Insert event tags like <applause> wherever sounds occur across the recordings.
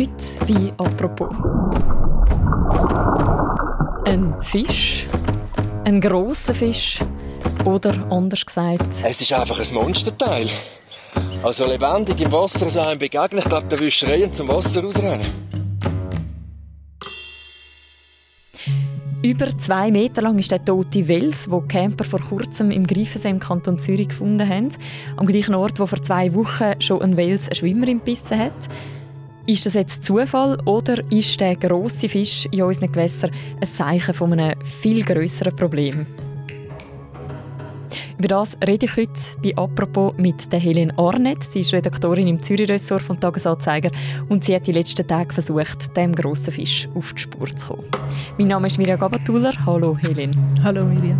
Heute bei «Apropos». Ein Fisch, ein grosser Fisch oder anders gesagt... Es ist einfach ein Monsterteil. Also lebendig im Wasser so einem begegnen, ich glaube, da wirst du schreien zum Wasser rausrennen. Über zwei Meter lang ist der tote Wels, wo Camper vor kurzem im Greifensee im Kanton Zürich gefunden haben. Am gleichen Ort, wo vor zwei Wochen schon ein Wels einen Schwimmer im Bissen hat. Ist das jetzt Zufall oder ist der grosse Fisch in unseren Gewässern ein Zeichen von einem viel größeren Problem? Über das rede ich heute bei «Apropos» mit Helen Arnett. Sie ist Redaktorin im Zürich-Ressort vom «Tagesanzeiger» und sie hat die letzten Tage versucht, dem grossen Fisch auf die Spur zu kommen. Mein Name ist Mirja Gabatuller. Hallo Helen. Hallo Mirja.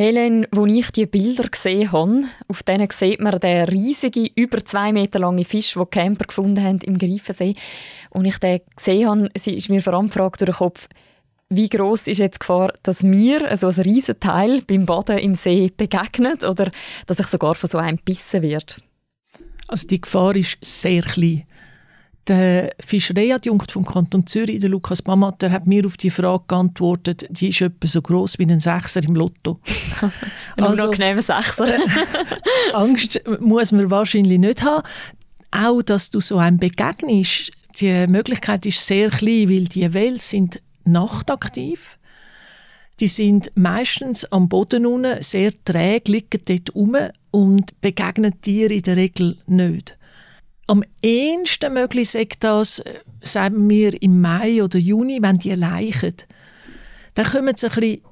Helen, als ich die Bilder gesehen habe, auf denen sieht man den riesigen, über zwei Meter langen Fisch, den Camper gefunden haben im Greifensee. Und ich den gesehen habe, ist mir vor allem die Frage durch den Kopf, wie groß ist jetzt die Gefahr, dass mir also ein riesen Teil beim Baden im See begegnet oder dass ich sogar von so einem bissen wird? Also die Gefahr ist sehr klein. Der Fischereiadjunkt vom Kanton Zürich, der Lukas Bamatter, hat mir auf die Frage geantwortet, die ist etwa so groß wie ein Sechser im Lotto. ein <laughs> also, unangenehmer Sechser. Angst muss man wahrscheinlich nicht haben. Auch, dass du so einem begegnest, die Möglichkeit ist sehr klein, weil die Wels sind nachtaktiv. Die sind meistens am Boden unten, sehr träge, liegen dort rum und begegnen dir in der Regel nicht. Am ehesten möglich sagt das, äh, sagen wir im Mai oder Juni, wenn die leichen. Dann kommen sie ein bisschen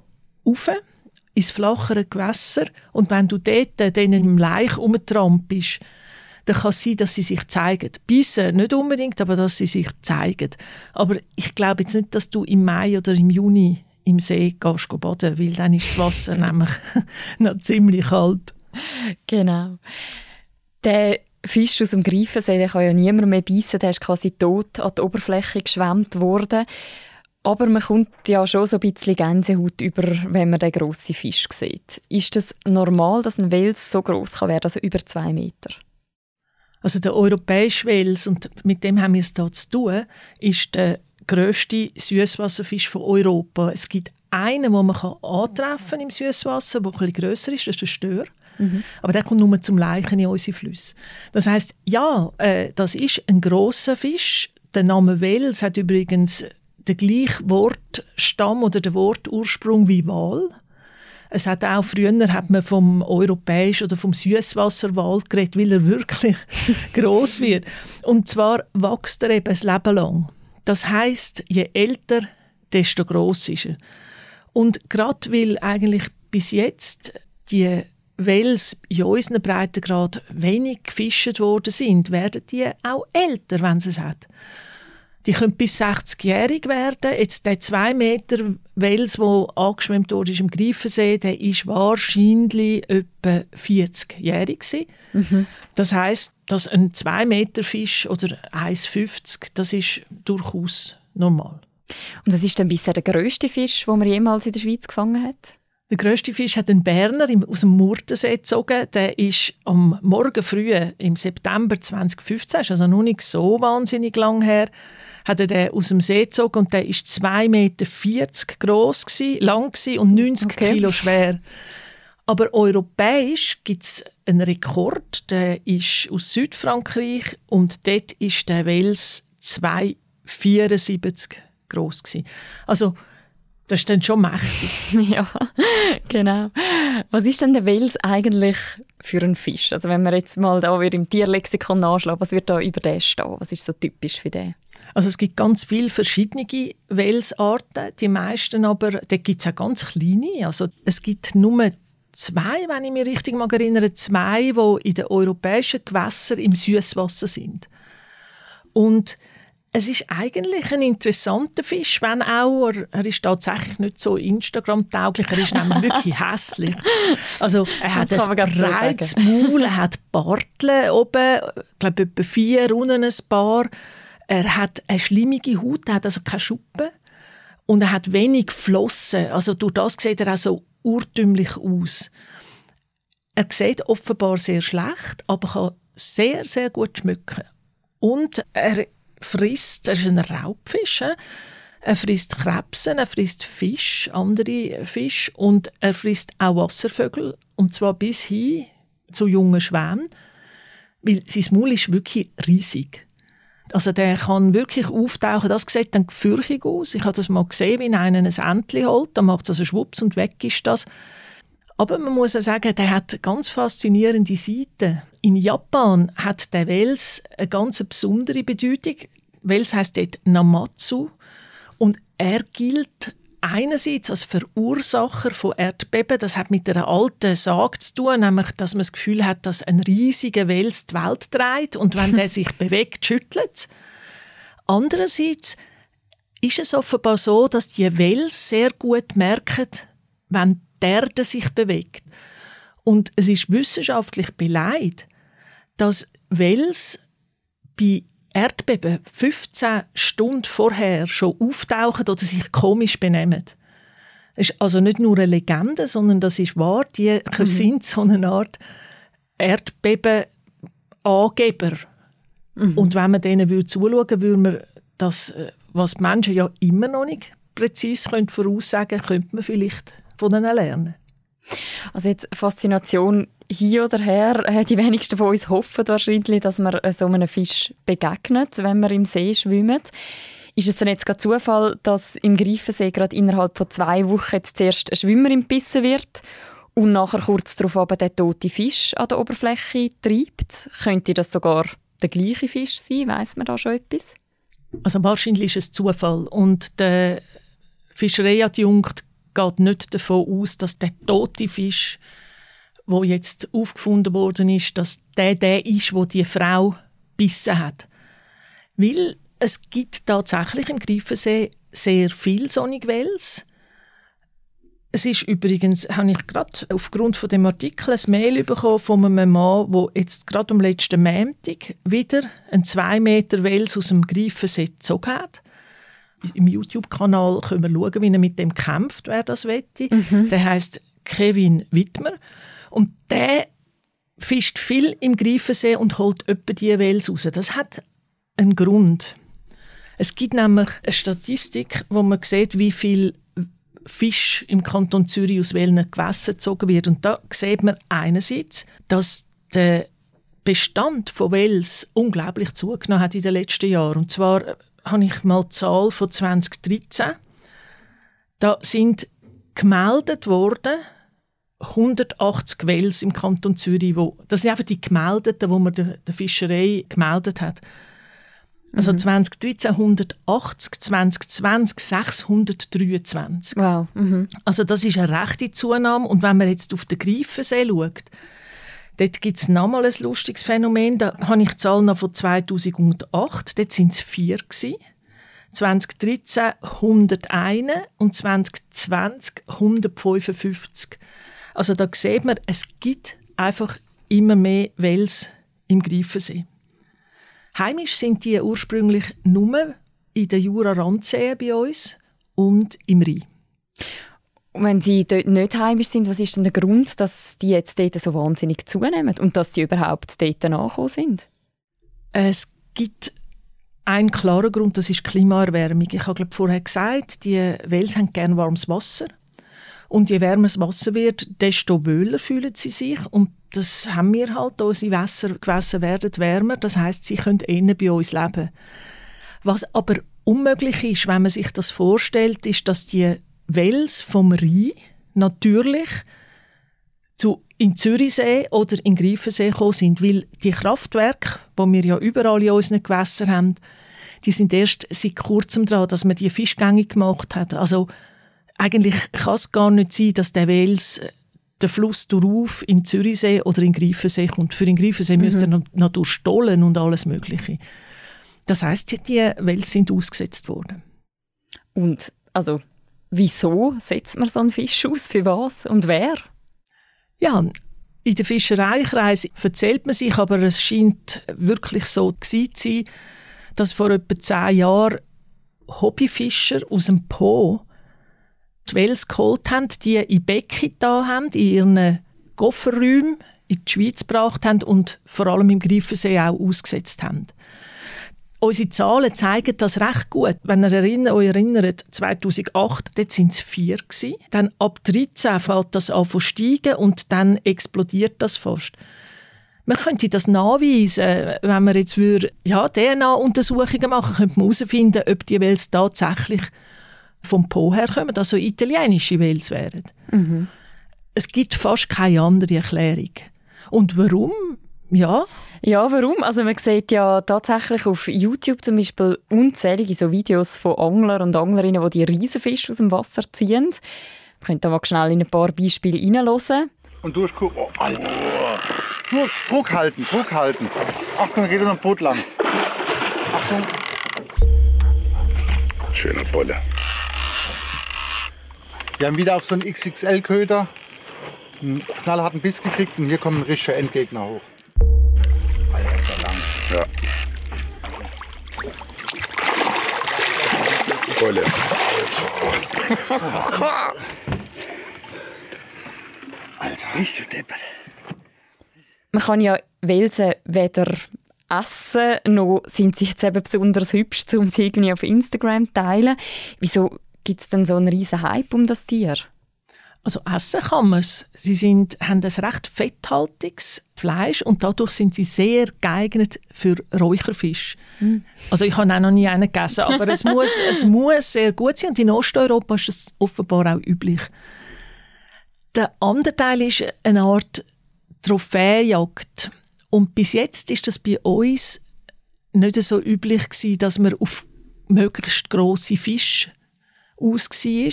rauf ins flachere Gewässer und wenn du dort äh, denen im Laich umtrampelst, dann kann es sein, dass sie sich zeigen. Bissen nicht unbedingt, aber dass sie sich zeigen. Aber ich glaube jetzt nicht, dass du im Mai oder im Juni im See gehst baden, weil dann ist das Wasser <laughs> nämlich noch ziemlich kalt. Genau. Der Fisch aus dem Greifensee, der kann ja niemand mehr beißen, der ist quasi tot an die Oberfläche geschwemmt worden. Aber man kommt ja schon so ein bisschen Gänsehaut über, wenn man den grossen Fisch sieht. Ist es das normal, dass ein Wels so groß kann werden, also über zwei Meter? Also der europäische Wels, und mit dem haben wir es hier zu tun, ist der grösste Süßwasserfisch von Europa. Es gibt einen, den man antreffen kann im Süßwasser, der etwas grösser ist, das ist der Stör. Mhm. Aber der kommt nur zum Leichen in unsere Flüsse. Das heißt, ja, äh, das ist ein großer Fisch. Der Name Wels hat übrigens den gleichen Wortstamm oder den Wortursprung wie Wal. Es hat auch früher hat man vom europäischen oder vom Süßwasserwal geredet, weil er wirklich <laughs> groß wird. Und zwar wächst er eben das Leben lang. Das heißt, je älter, desto grösser ist er. Und gerade weil eigentlich bis jetzt die Wels in unseren Breitengrad wenig gefischt worden sind, werden die auch älter, wenn sie es hat. Die können bis 60-jährig werden. Jetzt der 2 Meter Wels, der angeschwemmt wurde im Greifensee, der ist wahrscheinlich etwa 40-jährig mhm. Das heißt, dass ein 2 Meter Fisch oder 1,50, das ist durchaus normal. Und was ist dann bisher der größte Fisch, den man jemals in der Schweiz gefangen hat? Der grösste Fisch hat einen Berner aus dem Murtensee gezogen. Der ist am Morgen früh im September 2015, also noch nicht so wahnsinnig lang her, hat er den aus dem See gezogen und der ist 2,40 Meter groß lang und 90 okay. Kilo schwer. Aber europäisch gibt es einen Rekord, der ist aus Südfrankreich und dort ist der Wels 2,74 groß Also das ist dann schon mächtig. <laughs> ja, genau. Was ist denn der Wels eigentlich für ein Fisch? Also wenn wir jetzt mal da im Tierlexikon nachschlagen, was wird da über den stehen? Was ist so typisch für den? Also es gibt ganz viele verschiedene Welsarten. Die meisten aber, da gibt es auch ganz kleine. Also es gibt nur zwei, wenn ich mich richtig mag erinnere, zwei, die in den europäischen Gewässern im Süßwasser sind. Und es ist eigentlich ein interessanter Fisch, wenn auch, er, er ist tatsächlich nicht so Instagram-tauglich, er ist nämlich wirklich <laughs> hässlich. Also er hat ein breites so Maul, er hat Barteln oben, ich glaube etwa vier, unten ein paar. Er hat eine schlimmige Haut, er hat also keine Schuppen und er hat wenig Flossen. Also durch das sieht er auch so urtümlich aus. Er sieht offenbar sehr schlecht, aber kann sehr, sehr gut schmücken. Und er frisst, er ist ein Raubfisch, er frisst Krebsen, er frisst Fisch, andere Fisch und er frisst auch Wasservögel und zwar bis hin zu jungen Schwänen, weil sein Maul ist wirklich riesig. Also der kann wirklich auftauchen. Das sieht dann gefürchtig aus. Ich habe das mal gesehen, wie einer ein Entchen holt. Dann macht es also schwupps und weg ist das. Aber man muss auch sagen, der hat ganz faszinierende Seiten. In Japan hat der Wels eine ganz besondere Bedeutung. Wels heißt dort Namatsu und er gilt einerseits als Verursacher von Erdbeben. Das hat mit einer alten Sage zu tun, nämlich, dass man das Gefühl hat, dass ein riesiger Wels die Welt dreht und wenn der <laughs> sich bewegt, schüttelt. Andererseits ist es offenbar so, dass die Wels sehr gut merken, wenn die Erde sich bewegt. Und es ist wissenschaftlich beleidigt, dass Wels bei Erdbeben 15 Stunden vorher schon auftauchen oder sich komisch benehmen. Das ist also nicht nur eine Legende, sondern das ist wahr. Die mhm. sind so eine Art Erdbeben-Angeber. Mhm. Und wenn man denen zuschauen würde, würde man das, äh, was die Menschen ja immer noch nicht präzise voraussagen können, könnte man vielleicht von ihnen lernen. Also jetzt Faszination hier oder her, äh, die wenigsten von uns hoffen wahrscheinlich, dass man äh, so einem Fisch begegnet, wenn man im See schwimmt. Ist es denn jetzt gerade Zufall, dass im Greifensee gerade innerhalb von zwei Wochen jetzt zuerst ein Schwimmer imbissen wird und nachher kurz darauf aber der tote Fisch an der Oberfläche treibt? Könnte das sogar der gleiche Fisch sein? Weiß man da schon etwas? Also wahrscheinlich ist es Zufall und der Fischereiadjunkt geht nicht davon aus, dass der tote Fisch wo jetzt aufgefunden worden ist, dass der der ist, wo die Frau bissen hat. Weil es gibt tatsächlich im Greifensee sehr viel Sonnigwels. Es ist übrigens, habe ich gerade aufgrund von dem Artikel ein Mail bekommen von einem Mann, der jetzt gerade am letzten Montag wieder einen 2 Meter Wels aus dem Greifensee gezogen hat. Im YouTube-Kanal können wir schauen, wie er mit dem kämpft, wer das wette. Mhm. Der heißt Kevin Wittmer. Und der fischt viel im Greifensee und holt öppe die Wels raus. Das hat einen Grund. Es gibt nämlich eine Statistik, wo man sieht, wie viel Fisch im Kanton Zürich aus welchen Gewässern gezogen wird. Und da sieht man einerseits, dass der Bestand von Wels unglaublich zugenommen hat in den letzten Jahren. Und zwar habe ich mal die Zahl von 2013. Da sind gemeldet worden 180 Wels im Kanton Zürich, wo, das sind einfach die gemeldeten, wo man der, der Fischerei gemeldet hat. Also mhm. 2013 180, 2020 623. Wow. Mhm. Also das ist eine rechte Zunahme. Und wenn man jetzt auf den Greifensee schaut, dort gibt es nochmal ein lustiges Phänomen. Da habe ich die Zahl noch von 2008. Dort waren es vier. Gewesen. 2013 101 und 2020 155. Also da sieht man, es gibt einfach immer mehr Wels im Greifensee. Heimisch sind die ursprünglich nur in den Jura-Randseen bei uns und im Rhein. Wenn sie dort nicht heimisch sind, was ist denn der Grund, dass die jetzt dort so wahnsinnig zunehmen und dass die überhaupt dort nachgekommen sind? Es gibt einen klaren Grund, das ist Klimaerwärmung. Ich habe vorher gesagt, die Wels haben gerne warmes Wasser. Und je wärmer das Wasser wird, desto wohler fühlen sie sich. Und das haben wir halt. Unsere Wässer, Gewässer werden wärmer. Das heißt, sie können eher bei uns leben. Was aber unmöglich ist, wenn man sich das vorstellt, ist, dass die Wels vom Rhein natürlich zu in Zürichsee oder in Greifensee gekommen sind, weil die Kraftwerke, die wir ja überall in unseren Gewässern haben, die sind erst seit kurzem dran, dass man die Fischgänge gemacht hat. Also eigentlich kann es gar nicht sein, dass der Wels äh, der Fluss darauf in Zürichsee oder in Greifensee kommt. Für den Greifensee mhm. müsste er noch durchstollen und alles Mögliche. Das heißt, die Wels sind ausgesetzt worden. Und also, wieso setzt man so einen Fisch aus? Für was und wer? Ja, in den Fischereikreisen erzählt man sich, aber es scheint wirklich so zu sein, dass vor etwa zehn Jahren Hobbyfischer aus dem Po die Wels geholt haben, die in Becken da haben, in ihren Kofferräumen in die Schweiz gebracht haben und vor allem im Greifensee auch ausgesetzt haben. Unsere Zahlen zeigen das recht gut. Wenn ihr euch erinnert, 2008, dort sind es vier gewesen. Dann ab 13 fällt das an zu steigen und dann explodiert das fast. Man könnte das nachweisen, wenn man jetzt würde, ja, DNA-Untersuchungen machen, könnte man herausfinden, ob die Wels tatsächlich vom Po herkommen, also italienische Wels wären. Mhm. Es gibt fast keine andere Erklärung. Und warum? Ja. Ja, warum? Also man sieht ja tatsächlich auf YouTube zum Beispiel unzählige so Videos von Anglern und Anglerinnen, die die Riesenfische aus dem Wasser ziehen. Wir können da mal schnell in ein paar Beispiele reinhören. Und durchgucken. Oh, Alter. Druck, Druck halten, Druck halten. Achtung, da geht unser Boot lang. Achtung. Schöne Bolle. Wir haben wieder auf so einen XXL-Köder einen knallharten Biss gekriegt und hier kommt ein richtiger Endgegner hoch. Ja. Bolle. Alter, nicht so deppert. Man kann ja Welsen weder essen, noch sind sie jetzt eben besonders hübsch, um sie irgendwie auf Instagram zu teilen. Wieso gibt es denn so einen riesen Hype um das Tier? Also essen kann man es. Sie sind, haben ein recht fetthaltiges Fleisch und dadurch sind sie sehr geeignet für Räucherfisch. Mm. Also ich habe auch noch nie einen gegessen, aber es muss, <laughs> es muss sehr gut sein und in Osteuropa ist es offenbar auch üblich. Der andere Teil ist eine Art Trophäenjagd und bis jetzt ist das bei uns nicht so üblich gewesen, dass man auf möglichst große Fische aus war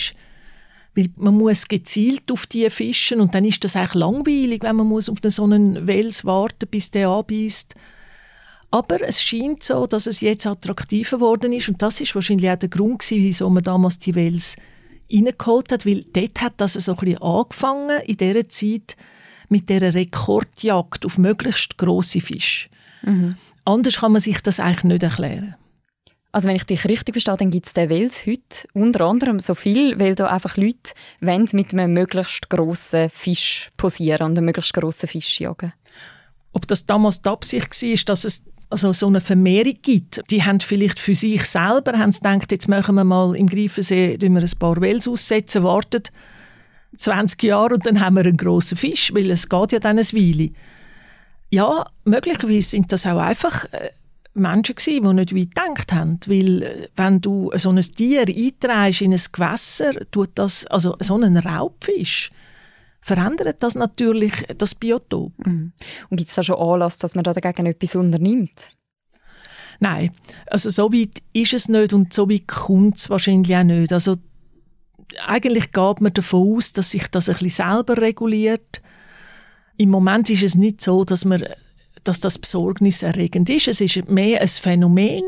weil man muss gezielt auf die fischen und dann ist das eigentlich langweilig, wenn man muss auf so einen Wels warten, bis der anbeißt. Aber es scheint so, dass es jetzt attraktiver geworden ist und das ist wahrscheinlich auch der Grund gewesen, wieso man damals die Wels reingeholt hat, weil dort hat das so ein bisschen angefangen in dieser Zeit mit der Rekordjagd auf möglichst große Fische. Mhm. Anders kann man sich das eigentlich nicht erklären. Also wenn ich dich richtig verstehe, dann gibt es den Wels heute unter anderem so viel, weil da einfach Leute wollen mit einem möglichst grossen Fisch posieren und einen möglichst grossen Fisch jagen. Ob das damals die Absicht war, dass es also so eine Vermehrung gibt. Die haben vielleicht für sich selber haben gedacht, jetzt machen wir mal im Greifensee wir ein paar Wels aussetzen, warten 20 Jahre und dann haben wir einen grossen Fisch, weil es geht ja dann eine Weile. Ja, möglicherweise sind das auch einfach äh, Menschen gewesen, die nicht weit gedacht haben. Weil, äh, wenn du so ein Tier eintreibst in ein Gewässer, tut das, also so einen Raubfisch, verändert das natürlich das Biotop. Mhm. Und gibt es da schon Anlass, dass man da dagegen etwas unternimmt? Nein, also so weit ist es nicht und so weit kommt es wahrscheinlich auch nicht. Also eigentlich geht man davon aus, dass sich das ein bisschen selber reguliert. Im Moment ist es nicht so, dass man dass das besorgniserregend ist. Es ist mehr ein Phänomen.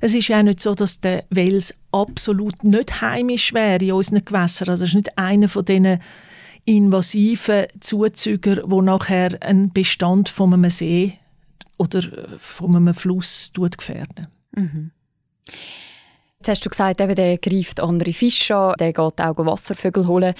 Es ist ja nicht so, dass der Wels absolut nicht heimisch wäre in unseren Gewässern. Also es ist nicht einer von diesen invasiven Zuzügern, wo nachher einen Bestand von einem See oder von einem Fluss gefährden. Mhm. Jetzt hast du gesagt, eben, der greift andere Fische an, der geht auch Wasservögel holen.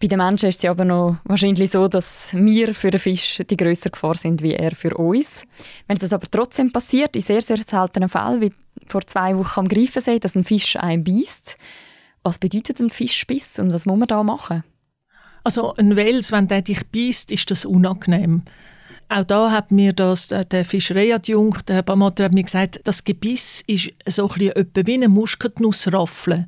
Bei den Menschen ist es aber noch wahrscheinlich so, dass wir für den Fisch die größere Gefahr sind, wie er für uns. Wenn das aber trotzdem passiert, in sehr, sehr seltenen Fällen, wie vor zwei Wochen am Greifensee, dass ein Fisch einen beißt, was bedeutet ein Fischbiss und was muss man da machen? Also ein Wels, wenn der dich beißt, ist das unangenehm. Auch da hat mir das, äh, der Fischereiadjunkt, der Herr Bamater, hat mir gesagt, das Gebiss ist so ein bisschen wie eine Muskatnussraffel.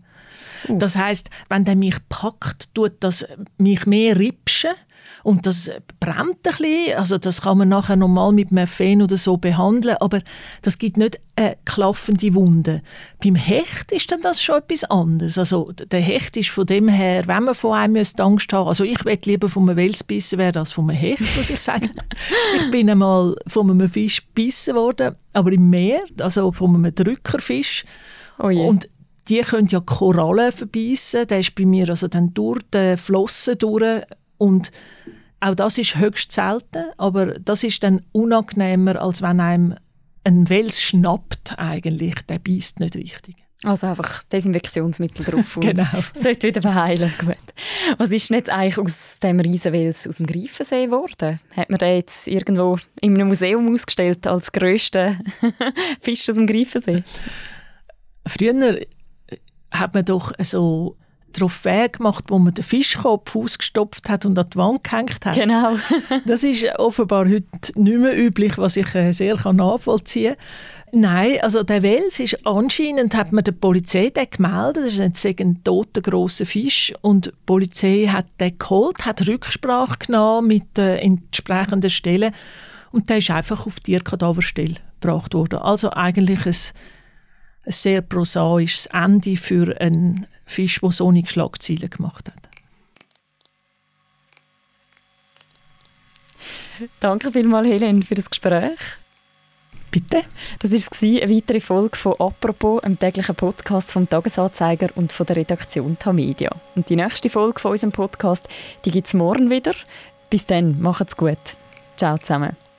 Uh. Das heißt, wenn der mich packt, tut das mich mehr ripschen und das brennt ein bisschen. Also das kann man nachher normal mit Morphin oder so behandeln, aber das gibt nicht eine klaffende Wunde. Beim Hecht ist dann das schon etwas anderes. Also der Hecht ist von dem her, wenn man von einem Angst haben also ich will lieber von einem Wels bissen werden als von einem Hecht, muss ich sagen. <laughs> ich bin einmal von einem Fisch gebissen worden, aber im Meer, also von einem Drückerfisch. Oh und die können ja Korallen verbeissen. Der ist bei mir also dann durch die Flossen durch und auch das ist höchst selten, aber das ist dann unangenehmer, als wenn einem ein Wels schnappt eigentlich. Der beißt nicht richtig. Also einfach Desinfektionsmittel drauf <laughs> und Genau. sollte wieder verheilen. Gut. Was ist denn jetzt eigentlich aus dem Riesenwels aus dem Greifensee geworden? Hat man den jetzt irgendwo in einem Museum ausgestellt als grössten <laughs> Fisch aus dem Greifensee? Früher hat man doch so Trophäen gemacht, wo man den Fischkopf ausgestopft hat und an die Wand gehängt hat. Genau. <laughs> Das ist offenbar heute nicht mehr üblich, was ich äh, sehr kann nachvollziehen kann. Nein, also der Wels ist anscheinend, hat man der Polizei den gemeldet, das ist ein toter grosser Fisch und die Polizei hat den geholt, hat Rücksprache genommen mit den entsprechenden Stellen und der ist einfach auf die Tierkadaverstelle gebracht worden. Also eigentlich ein, ein sehr prosaisches Ende für einen Fisch, der so nicht Schlagzeilen gemacht hat. Danke vielmals, Helen, für das Gespräch. Bitte? Das war eine weitere Folge von «Apropos», einem täglichen Podcast vom «Tagesanzeiger» und von der Redaktion Tamedia. Und die nächste Folge von unserem Podcast, die gibt es morgen wieder. Bis dann, macht's gut. Ciao zusammen.